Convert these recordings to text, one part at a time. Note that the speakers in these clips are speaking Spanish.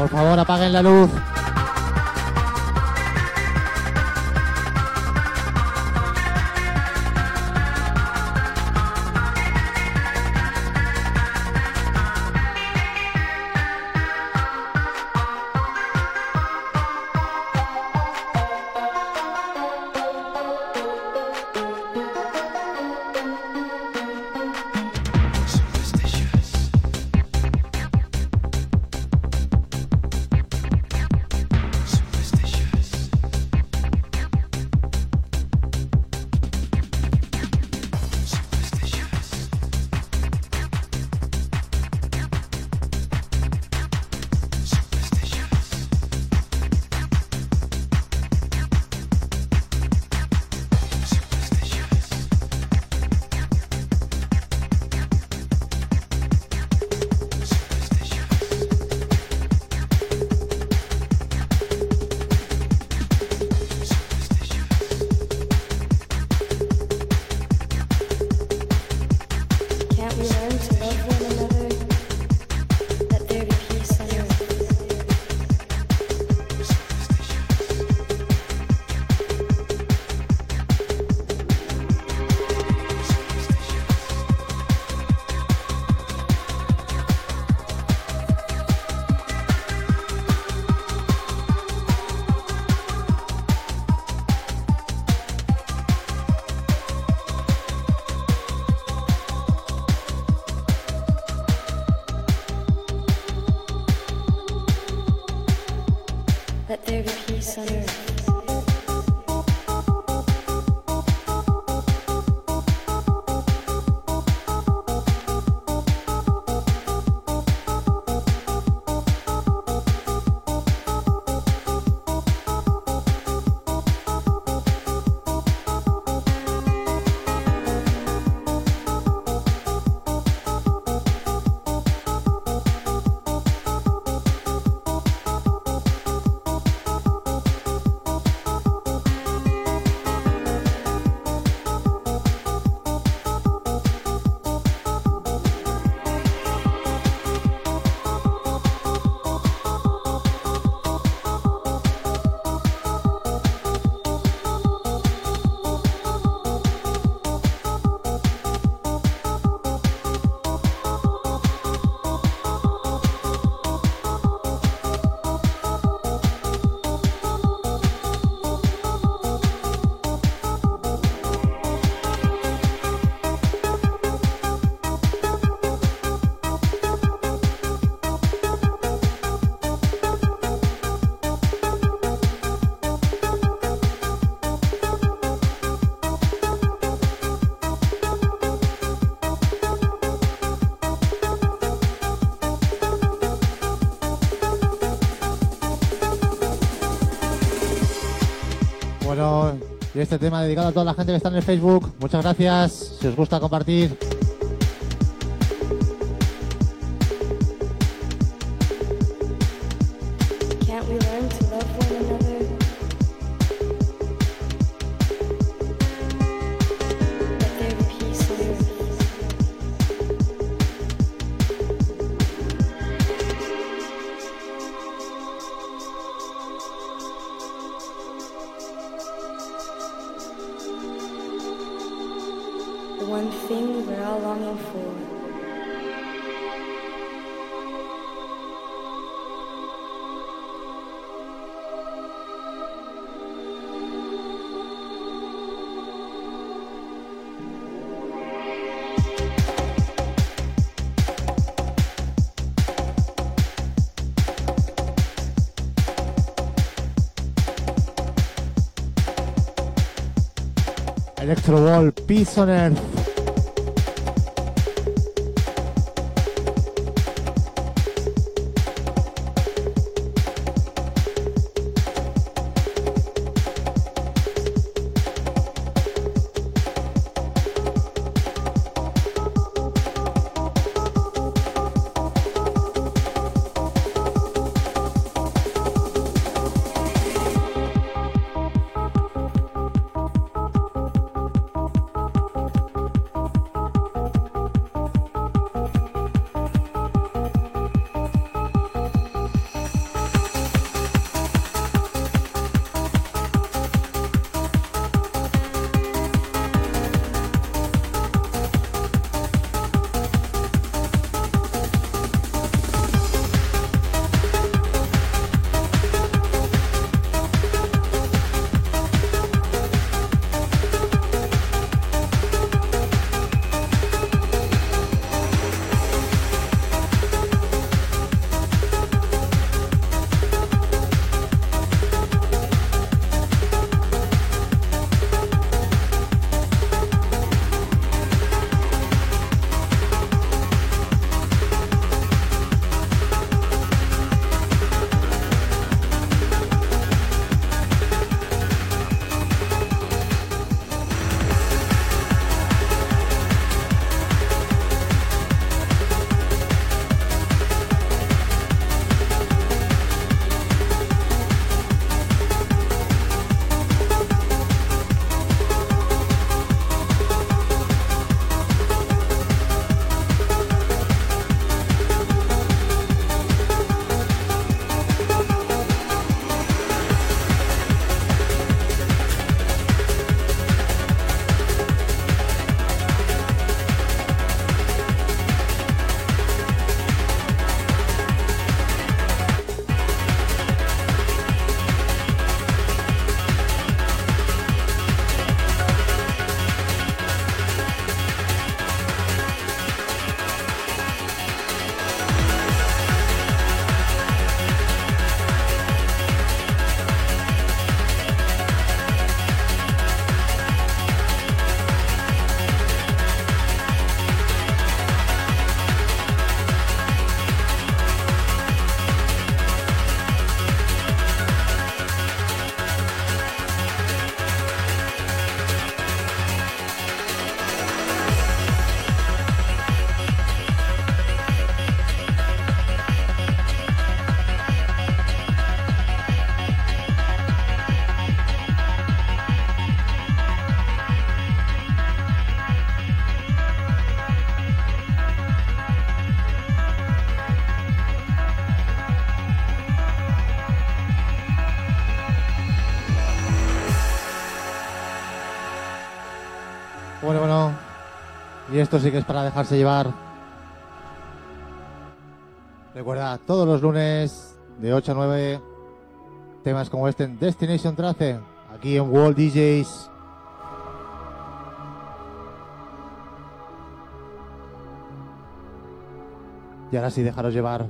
Por favor, apaguen la luz. Let there be peace on earth. Este tema dedicado a toda la gente que está en el Facebook. Muchas gracias. Si os gusta compartir. Electro Wall, Peace esto sí que es para dejarse llevar. Recuerda, todos los lunes de 8 a 9, temas como este en Destination Trace, aquí en World DJs. Y ahora sí, dejaros llevar.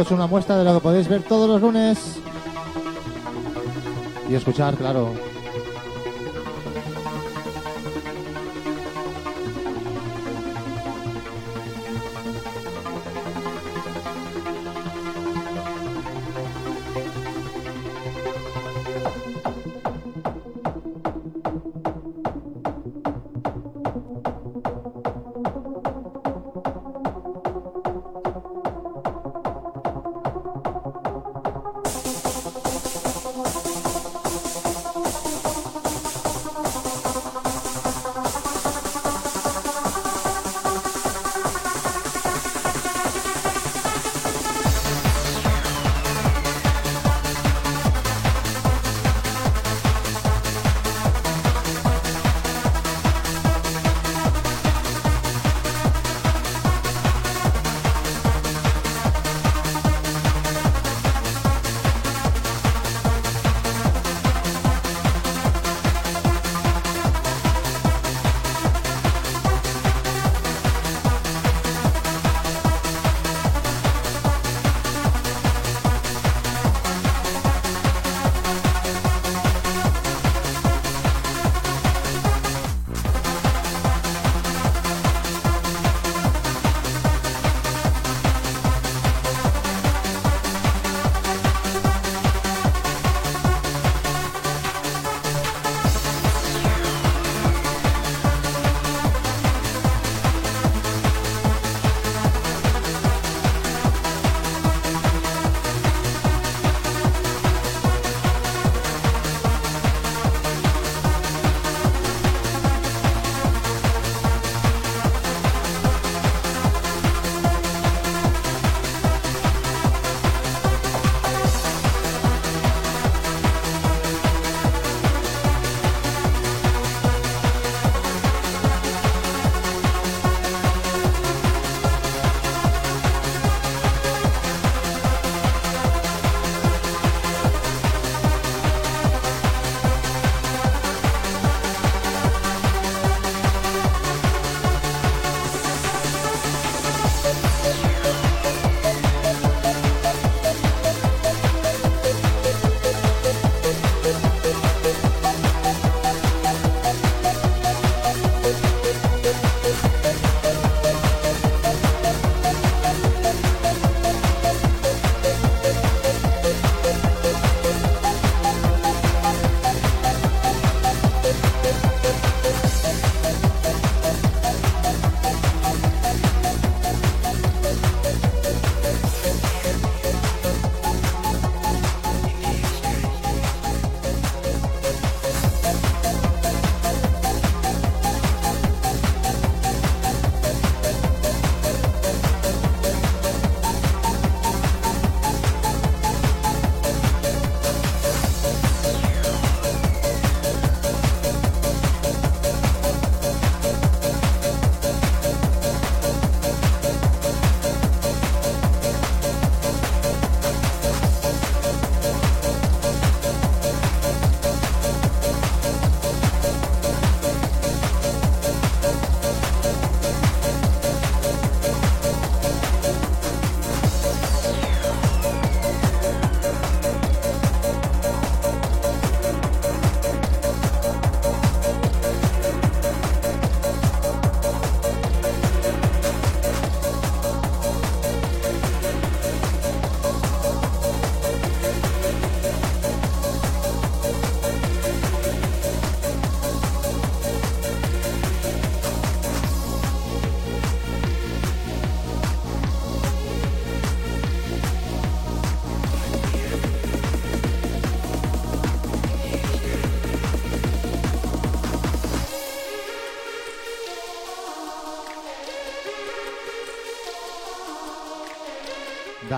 Es una muestra de lo que podéis ver todos los lunes y escuchar, claro.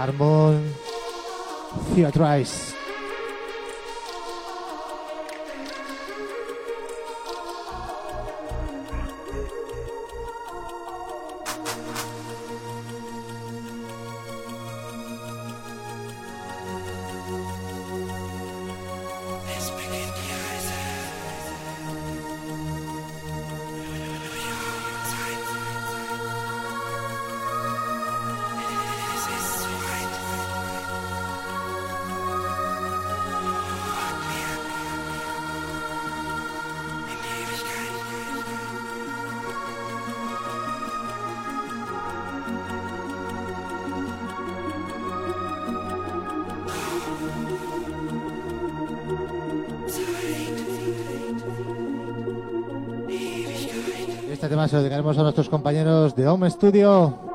Larmón, Theatrice. Se lo dedicaremos a nuestros compañeros de Home Studio.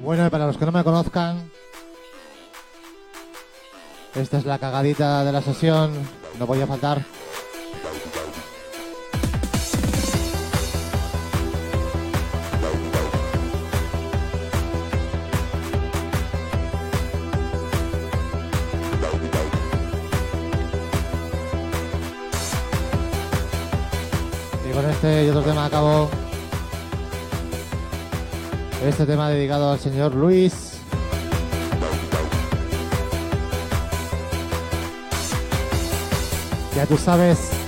Bueno, y para los que no me conozcan, esta es la cagadita de la sesión, no podía faltar. Tema dedicado al señor Luis. Ya tú sabes.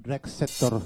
drag sektor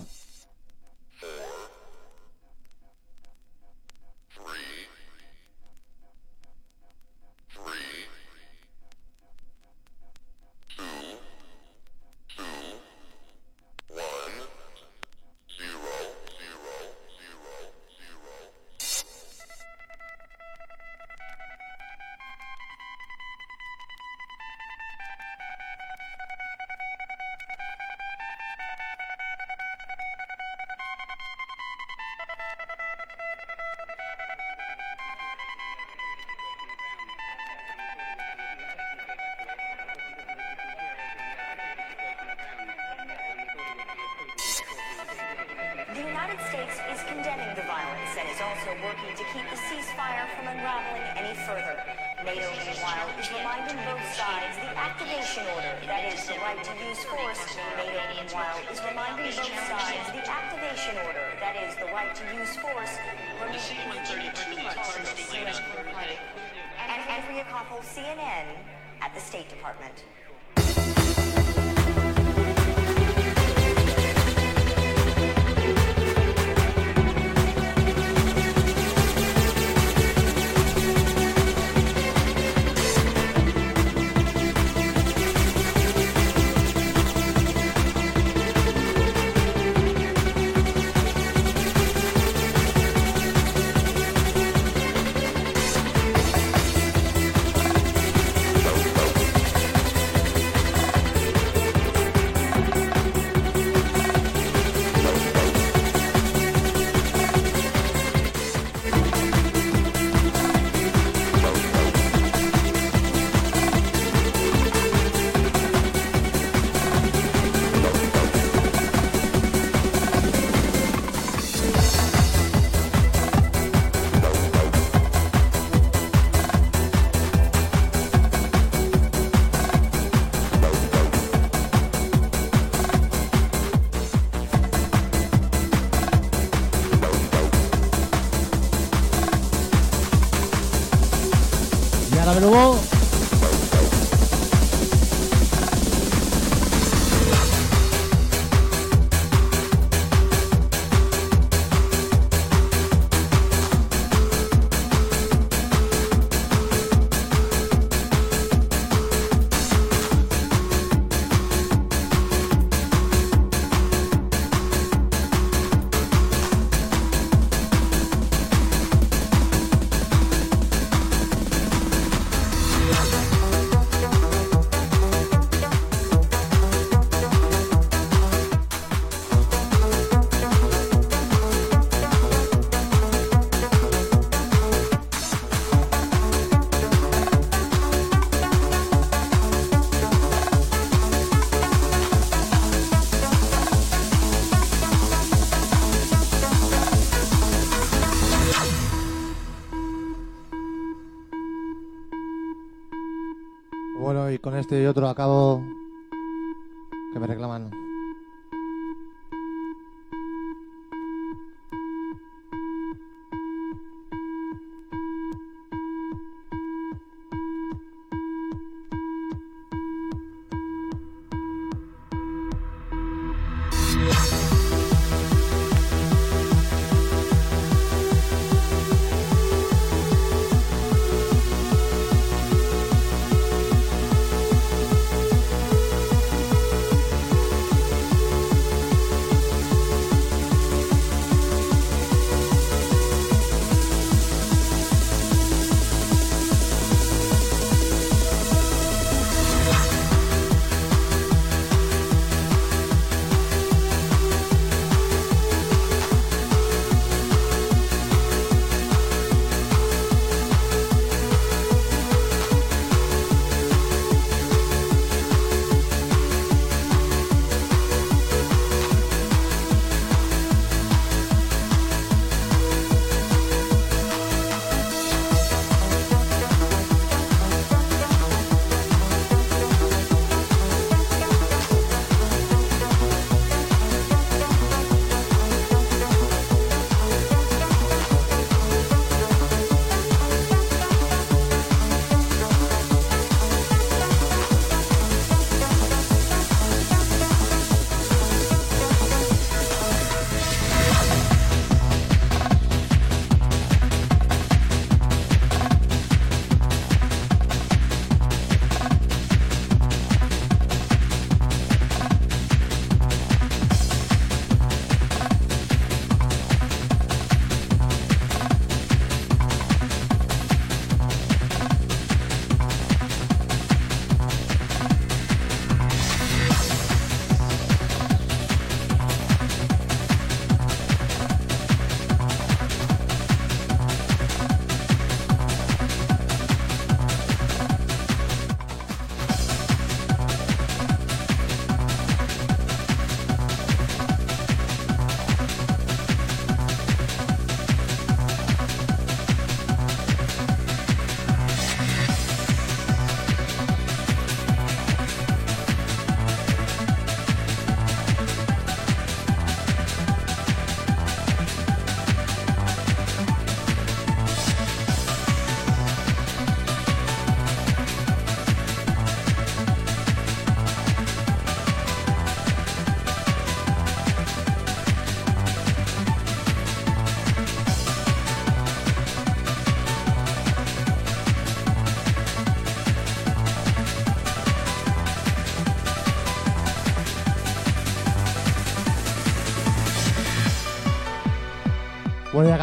Bueno, y con este y otro acabo que me reclaman.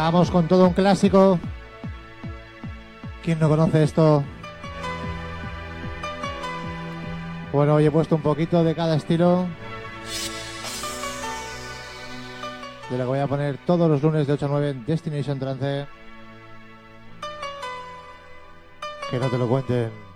Acabamos con todo un clásico. ¿Quién no conoce esto? Bueno, hoy he puesto un poquito de cada estilo. De lo que voy a poner todos los lunes de 8 a 9 en Destination Trance. Que no te lo cuenten.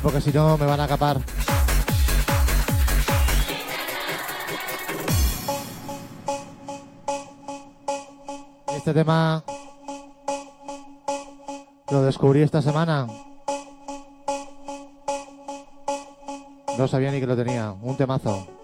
Porque si no me van a capar. Este tema lo descubrí esta semana. No sabía ni que lo tenía. Un temazo.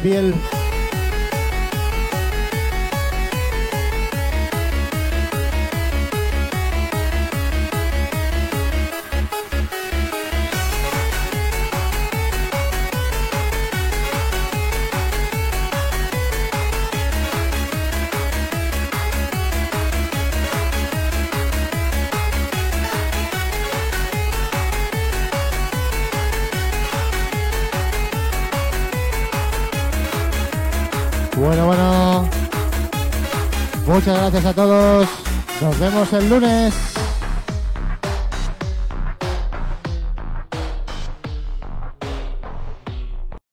Piel. Muchas gracias a todos. Nos vemos el lunes.